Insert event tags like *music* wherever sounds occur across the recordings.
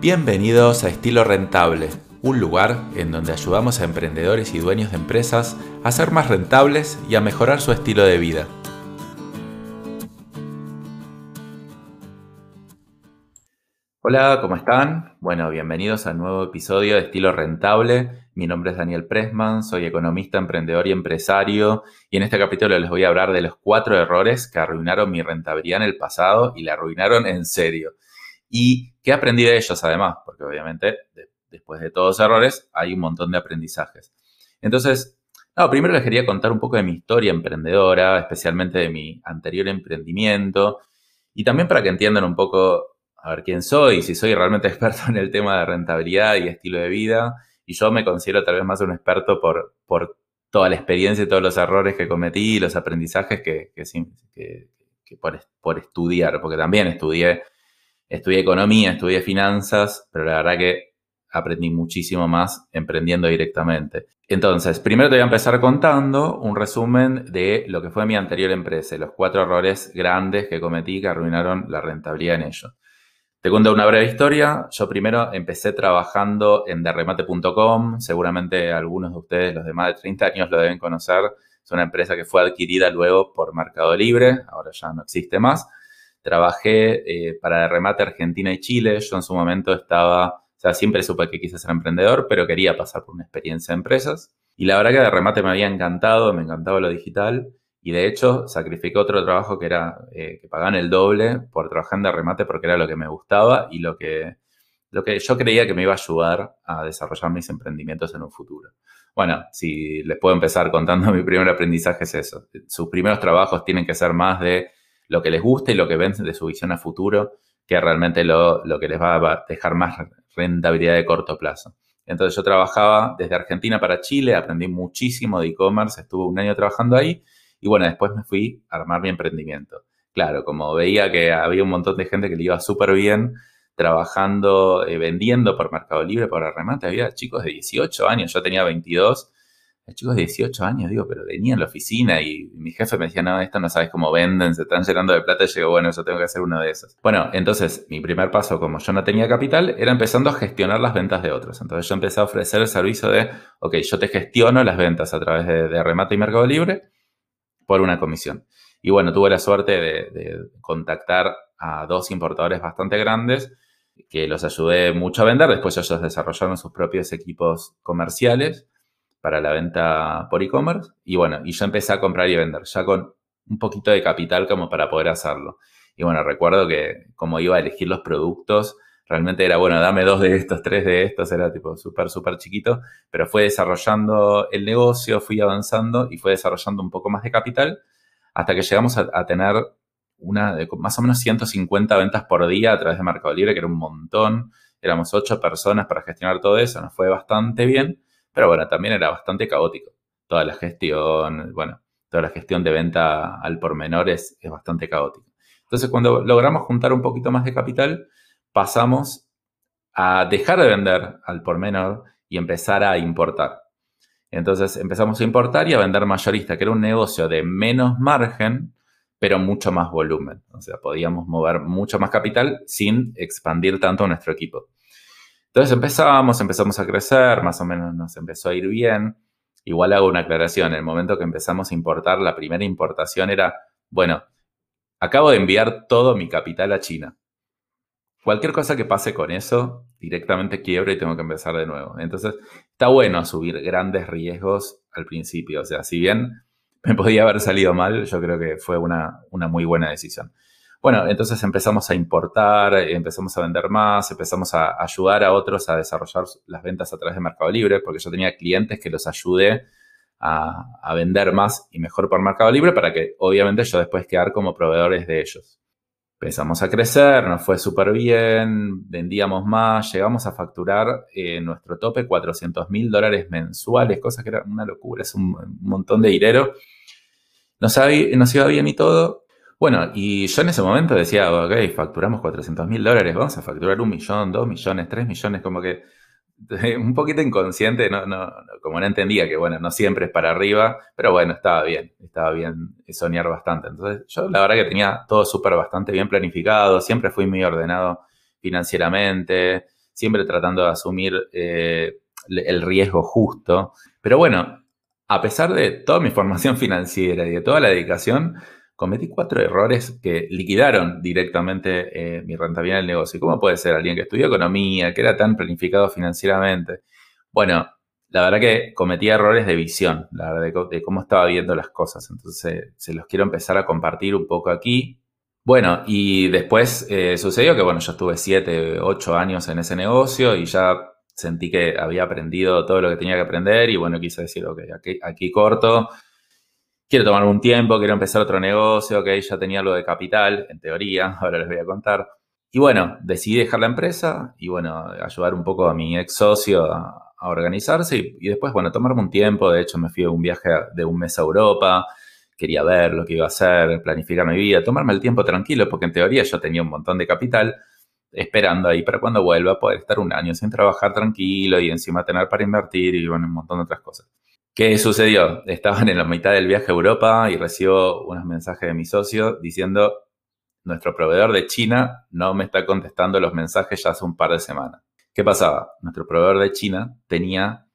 Bienvenidos a Estilo Rentable, un lugar en donde ayudamos a emprendedores y dueños de empresas a ser más rentables y a mejorar su estilo de vida. Hola, ¿cómo están? Bueno, bienvenidos al nuevo episodio de Estilo Rentable. Mi nombre es Daniel Pressman, soy economista, emprendedor y empresario y en este capítulo les voy a hablar de los cuatro errores que arruinaron mi rentabilidad en el pasado y la arruinaron en serio. Y qué aprendí de ellos además, porque obviamente después de todos los errores hay un montón de aprendizajes. Entonces, primero les quería contar un poco de mi historia emprendedora, especialmente de mi anterior emprendimiento y también para que entiendan un poco a ver quién soy, si soy realmente *laughs* experto en el tema de rentabilidad y estilo de vida. Y yo me considero tal vez más un experto por, por toda la experiencia y todos los errores que cometí y los aprendizajes que, que, que por, por, estudiar, porque también estudié Estudié economía, estudié finanzas, pero la verdad que aprendí muchísimo más emprendiendo directamente. Entonces, primero te voy a empezar contando un resumen de lo que fue mi anterior empresa, los cuatro errores grandes que cometí que arruinaron la rentabilidad en ello. Te cuento una breve historia. Yo primero empecé trabajando en derremate.com. Seguramente algunos de ustedes, los de más de 30 años, lo deben conocer. Es una empresa que fue adquirida luego por Mercado Libre. Ahora ya no existe más. Trabajé eh, para Remate Argentina y Chile. Yo en su momento estaba, o sea, siempre supe que quise ser emprendedor, pero quería pasar por una experiencia de empresas. Y la verdad que de remate me había encantado, me encantaba lo digital. Y de hecho, sacrificé otro trabajo que era eh, que pagaban el doble por trabajar en remate porque era lo que me gustaba y lo que, lo que yo creía que me iba a ayudar a desarrollar mis emprendimientos en un futuro. Bueno, si les puedo empezar contando *laughs* mi primer aprendizaje es eso. Sus primeros trabajos tienen que ser más de lo que les gusta y lo que ven de su visión a futuro, que realmente lo, lo que les va a dejar más rentabilidad de corto plazo. Entonces yo trabajaba desde Argentina para Chile, aprendí muchísimo de e-commerce, estuve un año trabajando ahí y bueno, después me fui a armar mi emprendimiento. Claro, como veía que había un montón de gente que le iba súper bien trabajando, eh, vendiendo por Mercado Libre, por remate, había chicos de 18 años, yo tenía 22 chicos de 18 años, digo, pero venía en la oficina y mi jefe me decía, no, esto no sabes cómo venden, se están llenando de plata. Y yo digo, bueno, yo tengo que hacer uno de esos. Bueno, entonces mi primer paso, como yo no tenía capital, era empezando a gestionar las ventas de otros. Entonces yo empecé a ofrecer el servicio de, ok, yo te gestiono las ventas a través de, Remate y Mercado Libre por una comisión. Y bueno, tuve la suerte de, de contactar a dos importadores bastante grandes que los ayudé mucho a vender. Después ellos desarrollaron sus propios equipos comerciales para la venta por e-commerce. Y bueno, y yo empecé a comprar y vender, ya con un poquito de capital como para poder hacerlo. Y bueno, recuerdo que como iba a elegir los productos, realmente era, bueno, dame dos de estos, tres de estos, era tipo súper, súper chiquito, pero fue desarrollando el negocio, fui avanzando y fue desarrollando un poco más de capital hasta que llegamos a, tener una de más o menos 150 ventas por día a través de Mercado Libre, que era un montón. Éramos ocho personas para gestionar todo eso, nos fue bastante bien. Pero bueno, también era bastante caótico. Toda la gestión, bueno, toda la gestión de venta al por menores es, bastante caótica. Entonces, cuando logramos juntar un poquito más de capital, pasamos a dejar de vender al por menor y empezar a importar. Entonces empezamos a importar y a vender mayorista, que era un negocio de menos margen, pero mucho más volumen. O sea, podíamos mover mucho más capital sin expandir tanto nuestro equipo. Entonces empezamos, empezamos a crecer, más o menos nos empezó a ir bien. Igual hago una aclaración, en el momento que empezamos a importar, la primera importación era, bueno, acabo de enviar todo mi capital a China. Cualquier cosa que pase con eso, directamente quiebro y tengo que empezar de nuevo. Entonces, está bueno subir grandes riesgos al principio. O sea, si bien me podía haber salido mal, yo creo que fue una, una muy buena decisión. Bueno, entonces empezamos a importar, empezamos a vender más, empezamos a ayudar a otros a desarrollar las ventas a través de Mercado Libre, porque yo tenía clientes que los ayudé a, vender más y mejor por Mercado Libre para que obviamente yo después quedar como proveedores de ellos. Empezamos a crecer, nos fue súper bien, vendíamos más, llegamos a facturar en nuestro tope 400 mil dólares mensuales, cosa que era una locura, es un, montón de dinero. Nos, nos iba bien y todo, bueno, y yo en ese momento decía, ok, facturamos 400 mil dólares, vamos a facturar un millón, dos millones, tres millones, como que *laughs* un poquito inconsciente, no, no, como no entendía que, bueno, no siempre es para arriba, pero bueno, estaba bien, estaba bien soñar bastante. Entonces, yo la verdad que tenía todo súper bastante bien planificado, siempre fui muy ordenado financieramente, siempre tratando de asumir eh, el riesgo justo. Pero bueno, a pesar de toda mi formación *laughs* financiera y de toda la dedicación, cometí cuatro errores que liquidaron directamente eh, mi rentabilidad en el negocio. ¿Cómo puede ser alguien que estudió economía, que era tan planificado financieramente? Bueno, la verdad que cometí errores de visión, la verdad, de, cómo estaba viendo las cosas. Entonces, se los quiero empezar a compartir un poco aquí. Bueno, y después eh, sucedió que, bueno, yo estuve siete, ocho años en ese negocio y ya sentí que había aprendido todo lo que tenía que aprender y, bueno, quise decir, ok, aquí, aquí corto quiero tomar un tiempo, quiero empezar otro negocio, que ya tenía algo de capital, en teoría, *laughs* ahora les voy a contar. Y bueno, decidí dejar la empresa y bueno, ayudar un poco a mi ex socio a, organizarse y, después, bueno, tomarme un tiempo. De hecho, me fui a un viaje de un mes a Europa, quería ver lo que iba a hacer, planificar mi vida, tomarme el tiempo tranquilo, porque en teoría yo tenía un montón de capital esperando ahí para cuando vuelva poder estar un año sin trabajar tranquilo y encima tener para invertir y un montón de otras cosas. ¿Qué sucedió? Estaban en la mitad del viaje a Europa y recibo unos mensajes de mi socio diciendo, nuestro proveedor de China no me está contestando los mensajes ya hace un par de semanas. ¿Qué pasaba? Nuestro proveedor de China tenía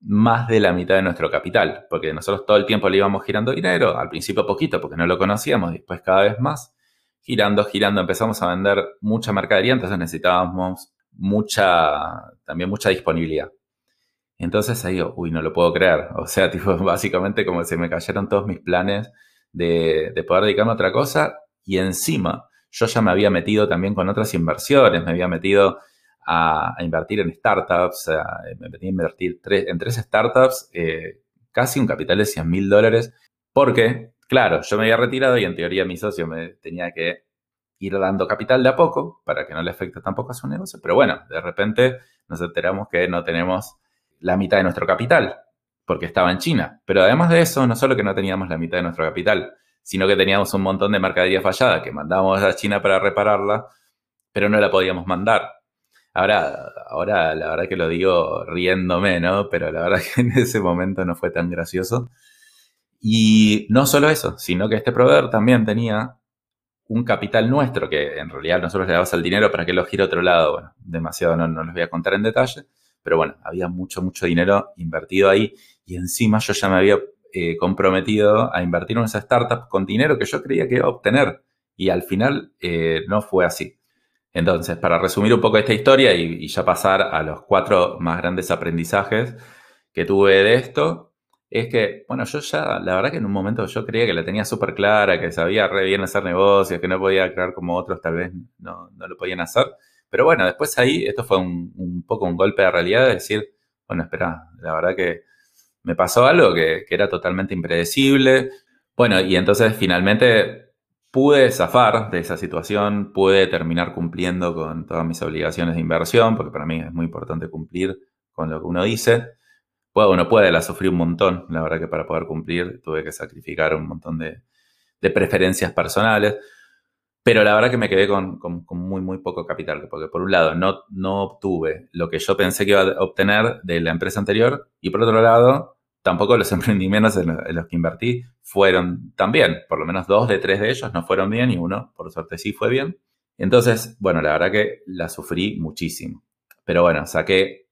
más de la mitad de nuestro capital, porque nosotros todo el tiempo le íbamos girando dinero, al principio poquito porque no lo conocíamos, después cada vez más, girando, girando, empezamos a vender mucha mercadería, entonces necesitábamos mucha, también mucha disponibilidad. Entonces ahí uy, no lo puedo creer. O sea, *laughs* tipo, básicamente como se me cayeron todos mis planes de, poder dedicarme a otra cosa y encima yo ya me había metido también con otras inversiones, me había metido a, invertir en startups, me metí a invertir en tres startups, eh, casi un capital de 100 mil dólares, porque, claro, yo me había retirado y en teoría mi socio me tenía que ir dando capital de a poco para que no le afecte tampoco a su negocio, pero bueno, de repente nos enteramos que no tenemos la mitad de nuestro capital, porque estaba en China. Pero además de eso, no solo que no teníamos la mitad de nuestro capital, sino que teníamos un montón de mercadería fallada que mandábamos a China para repararla, pero no la podíamos mandar. Ahora, ahora la verdad que lo digo riéndome, ¿no? Pero la verdad *laughs* que en ese momento no fue tan gracioso. Y no solo eso, sino que este proveedor también tenía un capital nuestro, que en realidad nosotros le dabas el dinero para que lo gire a otro lado. Bueno, demasiado no, no voy a contar en detalle pero bueno, había mucho, mucho dinero invertido ahí y encima yo ya me había eh, comprometido a invertir en esa startup con dinero que yo creía que iba a obtener y al final eh, no fue así. Entonces, para resumir un poco esta historia y, ya pasar a los cuatro más grandes aprendizajes que tuve de esto, es que, bueno, yo ya, la verdad que en un momento yo creía que la tenía súper clara, que sabía re bien hacer negocios, que no podía crear como otros tal vez no, no lo podían hacer. Pero bueno, después ahí esto fue un, poco un golpe de realidad de decir, bueno, espera, la verdad que me pasó algo que, era totalmente impredecible. Bueno, y entonces finalmente pude zafar de esa situación, pude terminar cumpliendo con todas mis obligaciones de inversión, porque para mí es muy importante cumplir con lo que uno dice. Bueno, uno puede la sufrir un montón, la verdad que para poder cumplir tuve que sacrificar un montón de preferencias personales. Pero la verdad que me quedé con, muy, muy poco capital, porque por un lado no, no obtuve lo que yo pensé que iba a obtener de la empresa anterior y por otro lado tampoco los *laughs* emprendimientos en los, que invertí fueron tan bien. Por lo menos dos de tres de ellos no fueron bien y uno, por suerte, sí fue bien. Entonces, bueno, la verdad que la sufrí muchísimo. Pero bueno, saqué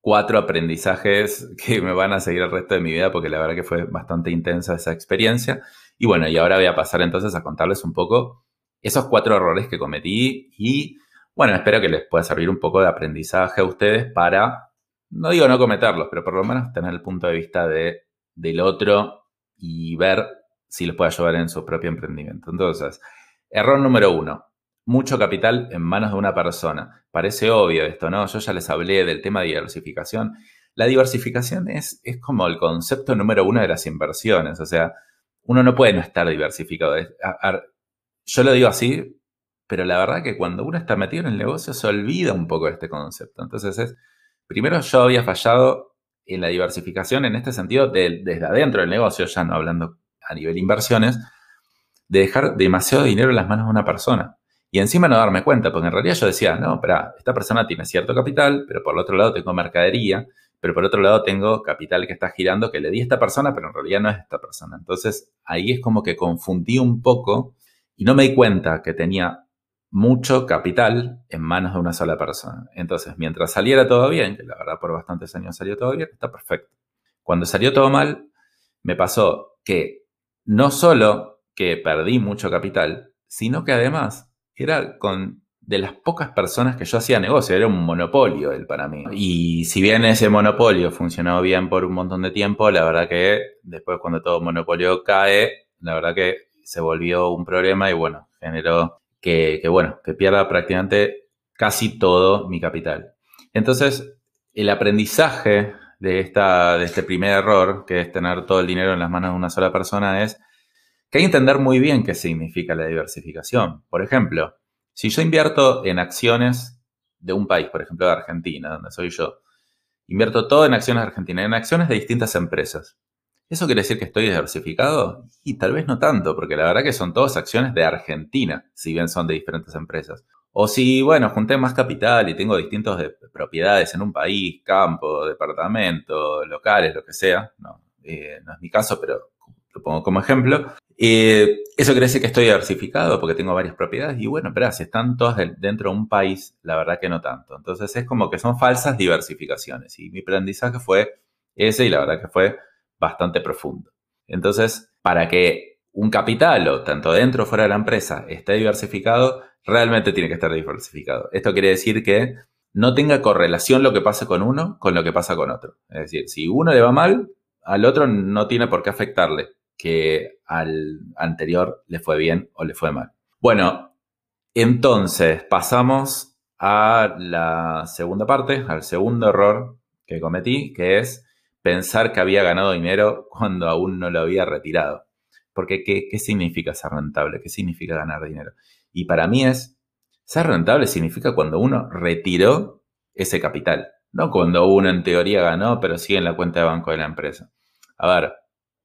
cuatro aprendizajes *laughs* que me van a seguir el resto de mi vida porque la verdad que fue bastante intensa esa experiencia. Y bueno, y ahora voy a pasar entonces a contarles un poco esos cuatro errores que cometí y bueno, espero que les pueda servir un poco de aprendizaje a ustedes para, no digo no cometerlos, pero por lo menos tener el punto de vista de, del otro y ver si les puede ayudar en su propio emprendimiento. Entonces, error número uno, mucho capital en manos de una persona. Parece obvio esto, ¿no? Yo ya les hablé del tema de diversificación. La diversificación es, es como el concepto número uno de las inversiones, o sea, uno no puede no estar diversificado. Yo lo digo así, pero la verdad que cuando uno está metido en el negocio se olvida un poco de este concepto. Entonces es, primero yo había fallado en la diversificación en este sentido desde adentro del negocio, ya no hablando a nivel inversiones, de dejar demasiado dinero en las manos de una persona. Y encima no darme cuenta, porque en realidad yo decía, no, espera, esta persona tiene cierto capital, pero por el otro lado tengo mercadería, pero por otro lado tengo capital que está girando que le di a esta persona, pero en realidad no es esta persona. Entonces ahí es como que confundí un poco y no me di cuenta que tenía mucho capital en manos de una sola persona. Entonces, mientras saliera todo bien, que la verdad por bastantes años salió todo bien, está perfecto. Cuando salió todo mal, me pasó que no solo que perdí mucho capital, sino que además era con de las pocas personas que yo hacía negocio, era un monopolio el para mí. Y si bien ese monopolio funcionó bien por un montón de tiempo, la verdad que después cuando todo monopolio cae, la verdad que se volvió un problema y bueno, generó que, bueno, que pierda prácticamente casi todo mi capital. Entonces, el aprendizaje de, esta, de este primer error, que es tener todo el dinero en las manos de una sola persona, es que hay que entender muy bien qué significa la diversificación. Por ejemplo, si yo invierto en acciones de un país, por ejemplo de Argentina, donde soy yo, invierto todo en acciones argentinas, en acciones de distintas empresas. ¿Eso quiere decir que estoy diversificado? Y tal vez no tanto, porque la verdad que son todas acciones de Argentina, si bien son de diferentes empresas. O si, bueno, junté más capital y tengo distintas propiedades en un país, campo, departamento, locales, lo que sea. No, eh, no es mi caso, pero lo pongo como ejemplo. Eh, eso quiere decir que estoy diversificado porque tengo varias propiedades y bueno, pero si están todas dentro de un país, la verdad que no tanto. Entonces es como que son falsas diversificaciones y mi aprendizaje fue ese y la verdad que fue bastante profundo. Entonces, para que un capital o tanto dentro o fuera de la empresa esté diversificado, realmente tiene que estar diversificado. Esto quiere decir que no tenga correlación lo que pasa con uno con lo que pasa con otro. Es decir, si uno le va mal, al otro no tiene por qué afectarle que al anterior le fue bien o le fue mal. Bueno, entonces pasamos a la segunda parte, al segundo error que cometí, que es pensar que había ganado dinero cuando aún no lo había retirado. Porque ¿qué, ¿qué, significa ser rentable? ¿Qué significa ganar dinero? Y para mí es, ser rentable significa cuando uno retiró ese capital, no cuando uno en teoría ganó, pero sigue en la cuenta de banco de la empresa. A ver,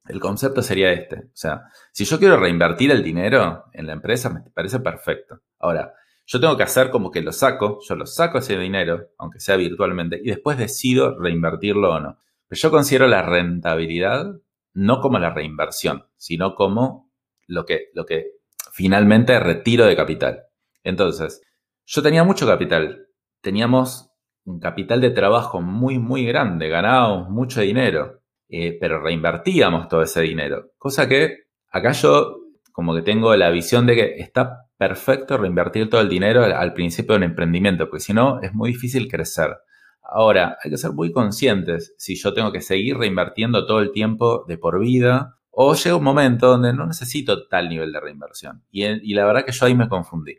el concepto sería este. O sea, si yo quiero reinvertir el dinero en la empresa, me parece perfecto. Ahora, yo tengo que hacer como que lo saco, yo lo saco ese dinero, aunque sea virtualmente, y después decido reinvertirlo o no. Pero yo considero la rentabilidad no como la reinversión, sino como lo que, lo que finalmente retiro de capital. Entonces, yo tenía mucho capital. Teníamos un capital de trabajo muy, muy grande. Ganábamos mucho dinero. Eh, pero reinvertíamos todo ese dinero. Cosa que acá yo como que tengo la visión de que está perfecto reinvertir todo el dinero al, principio de un emprendimiento, porque si no es muy difícil crecer. Ahora, hay que ser muy conscientes si yo tengo que seguir reinvirtiendo todo el tiempo de por vida o llega un momento donde no necesito tal nivel de reinversión. Y, y la verdad que yo ahí me confundí.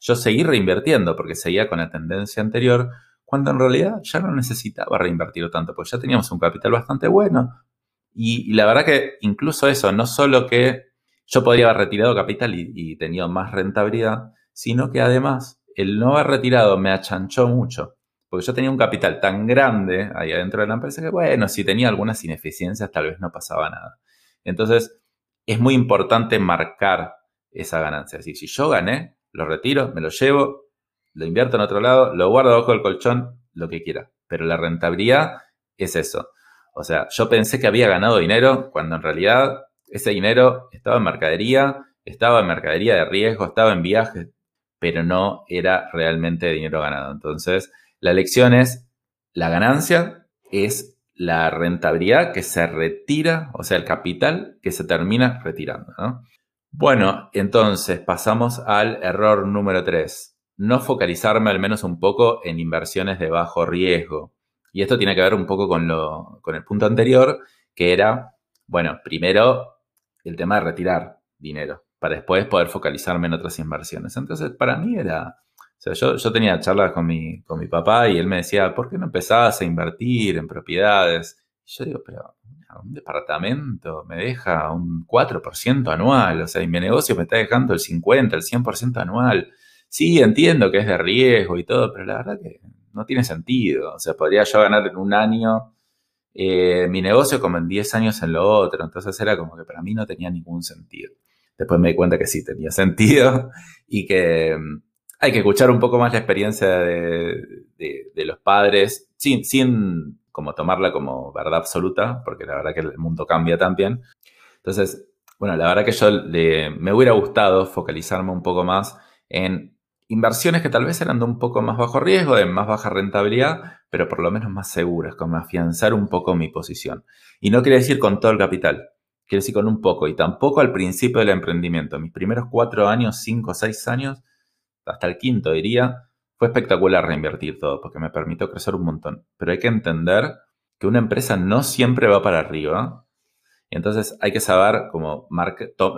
Yo seguí reinvirtiendo porque seguía con la tendencia anterior, cuando en realidad ya no necesitaba reinvertir tanto, pues ya teníamos un capital bastante bueno. Y, la verdad que incluso eso, no solo que yo podría haber retirado capital y, tenido más rentabilidad, sino que además el no haber retirado me achanchó mucho. Porque yo tenía un capital tan grande ahí adentro de la empresa que, bueno, si tenía algunas ineficiencias tal vez no pasaba nada. Entonces, es muy importante marcar esa ganancia. Decir, si yo gané, lo retiro, me lo llevo, lo invierto en otro lado, lo guardo bajo el colchón, lo que quiera. Pero la rentabilidad es eso. O sea, yo pensé que había ganado dinero cuando en realidad ese dinero estaba en mercadería, estaba en mercadería de riesgo, estaba en viajes, pero no era realmente dinero ganado. Entonces, la lección es, la ganancia es la rentabilidad que se retira, o sea, el capital que se termina retirando. Bueno, entonces pasamos al error número 3 no focalizarme al menos un poco en inversiones de bajo riesgo. Y esto tiene que ver un poco con, lo, con el punto anterior, que era, bueno, primero el tema de retirar dinero, para después poder focalizarme en otras inversiones. Entonces, para mí era, sea, yo, yo tenía charlas con mi, con mi papá y él me decía, ¿por qué no empezabas a invertir en propiedades? Y yo digo, pero un departamento me deja un 4% anual, o sea, y mi negocio me está dejando el 50, el 100% anual. Sí, entiendo que es de riesgo y todo, pero la verdad que no tiene sentido. O sea, podría yo ganar en un año eh, mi negocio como en 10 años en lo otro. Entonces era como que para mí no tenía ningún sentido. Después me di cuenta que sí tenía *laughs* sentido y que hay que escuchar un poco más la experiencia de, los padres sin, como tomarla como verdad absoluta, porque la verdad que el mundo cambia también. Entonces, bueno, la verdad que yo me hubiera gustado focalizarme un poco más en inversiones que tal vez eran de un poco más bajo riesgo, de más baja rentabilidad, pero por lo menos más seguras, como afianzar un poco mi posición. Y no quiere decir con todo el capital, quiere decir con un poco, y tampoco al principio del emprendimiento. Mis primeros cuatro años, cinco o seis años, hasta el quinto diría, fue espectacular reinvertir todo, porque me permitió crecer un montón. Pero hay que entender que una empresa no siempre va para arriba, y entonces hay que saber, como,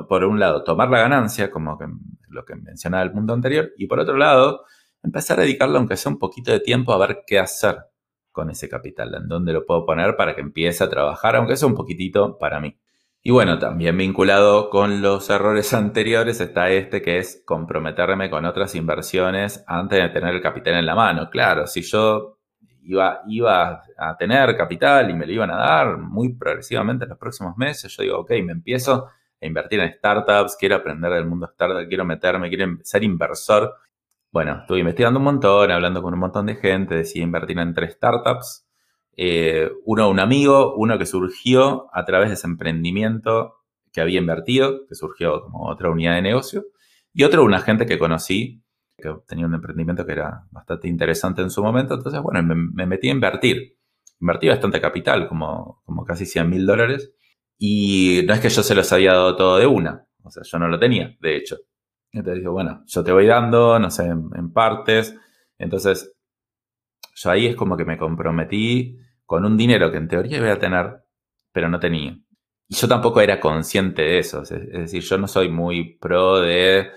por un lado, tomar la ganancia, como lo que mencionaba el punto anterior, y por otro lado, empezar a dedicarle, aunque sea un poquito de tiempo, a ver qué hacer con ese capital, en dónde lo puedo poner para que empiece a trabajar, aunque sea un poquitito para mí. Y bueno, también vinculado con los errores *laughs* anteriores está este que es comprometerme con otras inversiones antes de tener el capital en la mano. Claro, si yo iba, iba a tener capital y me lo iban a dar muy progresivamente en los próximos meses. Yo digo, ok, me empiezo a invertir en startups, quiero aprender del mundo startup, quiero meterme, quiero ser inversor. Bueno, estuve investigando un montón, hablando con un montón de gente, decidí invertir en tres startups. Eh, uno, un amigo, uno que surgió a través de ese emprendimiento que había invertido, que surgió como otra unidad de negocio, y otro, un agente que conocí que tenía un emprendimiento que era bastante interesante en su momento. Entonces, bueno, me, metí a invertir. Invertí bastante capital, como, como casi 100 mil dólares. Y no es que yo se los había dado todo de una. O sea, yo no lo tenía, de hecho. Entonces digo, bueno, yo te voy dando, no sé, en, partes. Entonces, yo ahí es como que me comprometí con un dinero que en teoría iba a tener, pero no tenía. Y yo tampoco era consciente de eso. Es decir, yo no soy muy pro de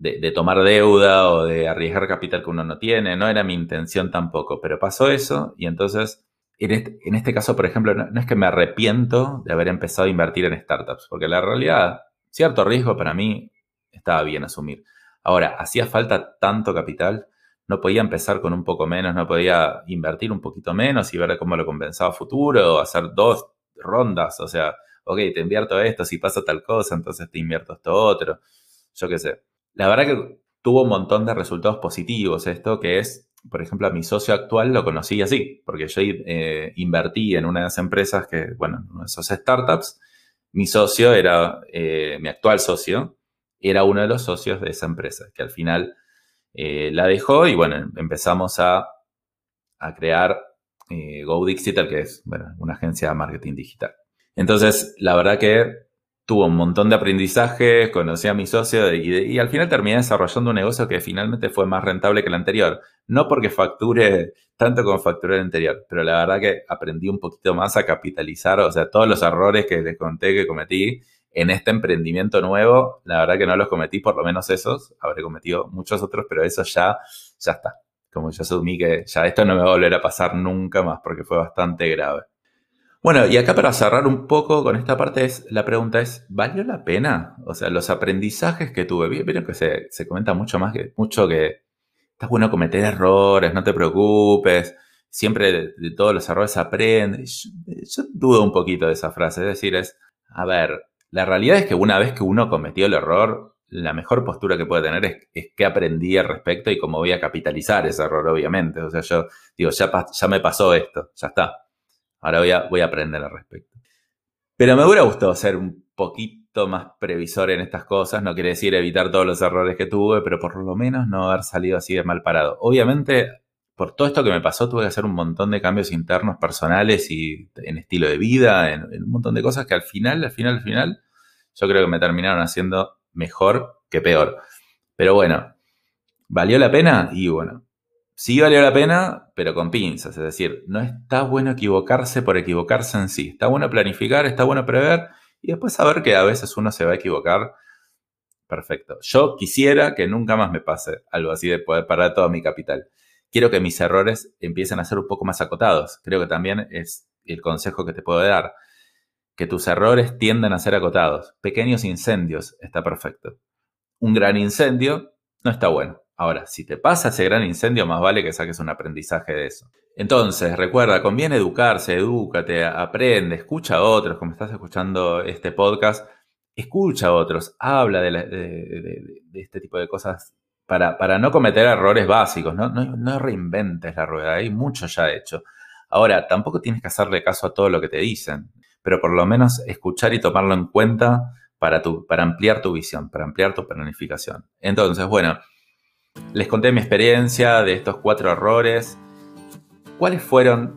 de, tomar deuda o de arriesgar capital que uno no tiene, no era mi intención tampoco, pero pasó eso y entonces, en este, en este caso, por ejemplo, no, es que me arrepiento de haber empezado a invertir en startups, porque la realidad, cierto riesgo para mí estaba bien asumir. Ahora, hacía falta tanto capital, no podía empezar con un poco menos, no podía invertir un poquito menos y ver cómo lo compensaba futuro, o hacer dos rondas, o sea, ok, te invierto esto, si pasa tal cosa, entonces te invierto esto otro, yo qué sé. La verdad que tuvo un montón de resultados positivos esto, que es, por ejemplo, a mi socio actual lo conocí así, porque yo eh, invertí en una de esas empresas que, bueno, en esas startups, mi socio era, eh, mi actual socio, era uno de los socios de esa empresa, que al final eh, la dejó y bueno, empezamos a, a crear Go Digital, que es una agencia de marketing digital. Entonces, la verdad que tuvo un montón de aprendizaje, conocí a mi socio y, al final terminé desarrollando un negocio que finalmente fue más rentable que el anterior. No porque facture tanto como facturé el anterior, pero la verdad que aprendí un poquito más a capitalizar, o sea, todos los errores que les conté que cometí en este emprendimiento nuevo, la verdad que no los cometí, por lo menos esos, habré cometido muchos otros, pero eso ya, ya está. Como yo asumí que ya esto no me va a volver a pasar nunca más porque fue bastante grave. Bueno, y acá para cerrar un poco con esta parte, es, la pregunta es, ¿valió la pena? O sea, los aprendizajes que tuve, vieron que se, se comenta mucho más que, mucho que está bueno cometer errores, no te preocupes, siempre de, todos los errores aprendes. Yo, dudo un poquito de esa frase, es decir, es, a ver, la realidad es que una vez que uno cometió el error, la mejor postura que puede tener es, es que aprendí al respecto y cómo voy a capitalizar ese error, obviamente. O sea, yo digo, ya, me pasó esto, ya está Ahora a, voy a aprender al respecto. Pero me hubiera gustado ser un poquito más previsor en estas cosas. No quiere decir evitar todos los errores que tuve, pero por lo menos no haber salido así de mal parado. Obviamente, por todo esto que me pasó, tuve que hacer un montón de cambios internos personales y en estilo de vida, en, un montón de cosas que al final, al final, al final, yo creo que me terminaron haciendo mejor que peor. Pero bueno, ¿valió la pena? Y bueno, sí valió la pena, pero con pinzas. Es decir, no está bueno equivocarse por equivocarse en sí. Está bueno planificar, está bueno prever y después saber que a veces uno se va a equivocar. Perfecto. Yo quisiera que nunca más me pase algo así de poder parar todo mi capital. Quiero que mis errores empiecen a ser un poco más acotados. Creo que también es el consejo que te puedo dar. Que tus errores tiendan a ser acotados. Pequeños incendios está perfecto. Un gran incendio no está bueno. Ahora, si te pasa ese gran incendio, más vale que saques un aprendizaje de eso. Entonces, recuerda, conviene educarse, edúcate, aprende, escucha a otros, como estás escuchando este podcast, escucha a otros, habla de, este tipo de cosas para, no cometer errores básicos, ¿no? Reinventes la rueda, hay mucho ya hecho. Ahora, tampoco tienes que hacerle caso a todo lo que te dicen, pero por lo menos escuchar y tomarlo en cuenta para, para ampliar tu visión, para ampliar tu planificación. Entonces, bueno, Les conté mi experiencia de estos cuatro errores. ¿Cuáles fueron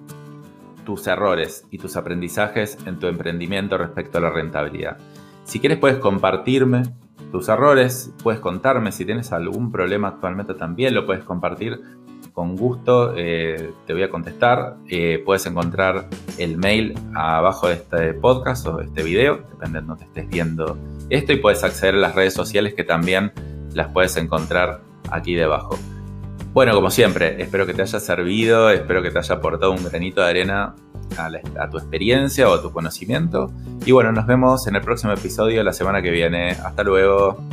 tus errores y tus aprendizajes en tu emprendimiento respecto a la rentabilidad? Si quieres puedes compartirme tus errores, puedes contarme si tienes algún problema actualmente también, lo puedes compartir con gusto, eh, te voy a contestar. Eh, puedes encontrar el mail abajo de este podcast o de este video, depende de donde estés viendo esto, y puedes acceder a las redes sociales que también las puedes encontrar aquí debajo. Bueno, como siempre, espero que te haya servido, espero que te haya aportado un granito de arena a, tu experiencia o a tu conocimiento. Y bueno, nos vemos en el próximo episodio la semana que viene. Hasta luego.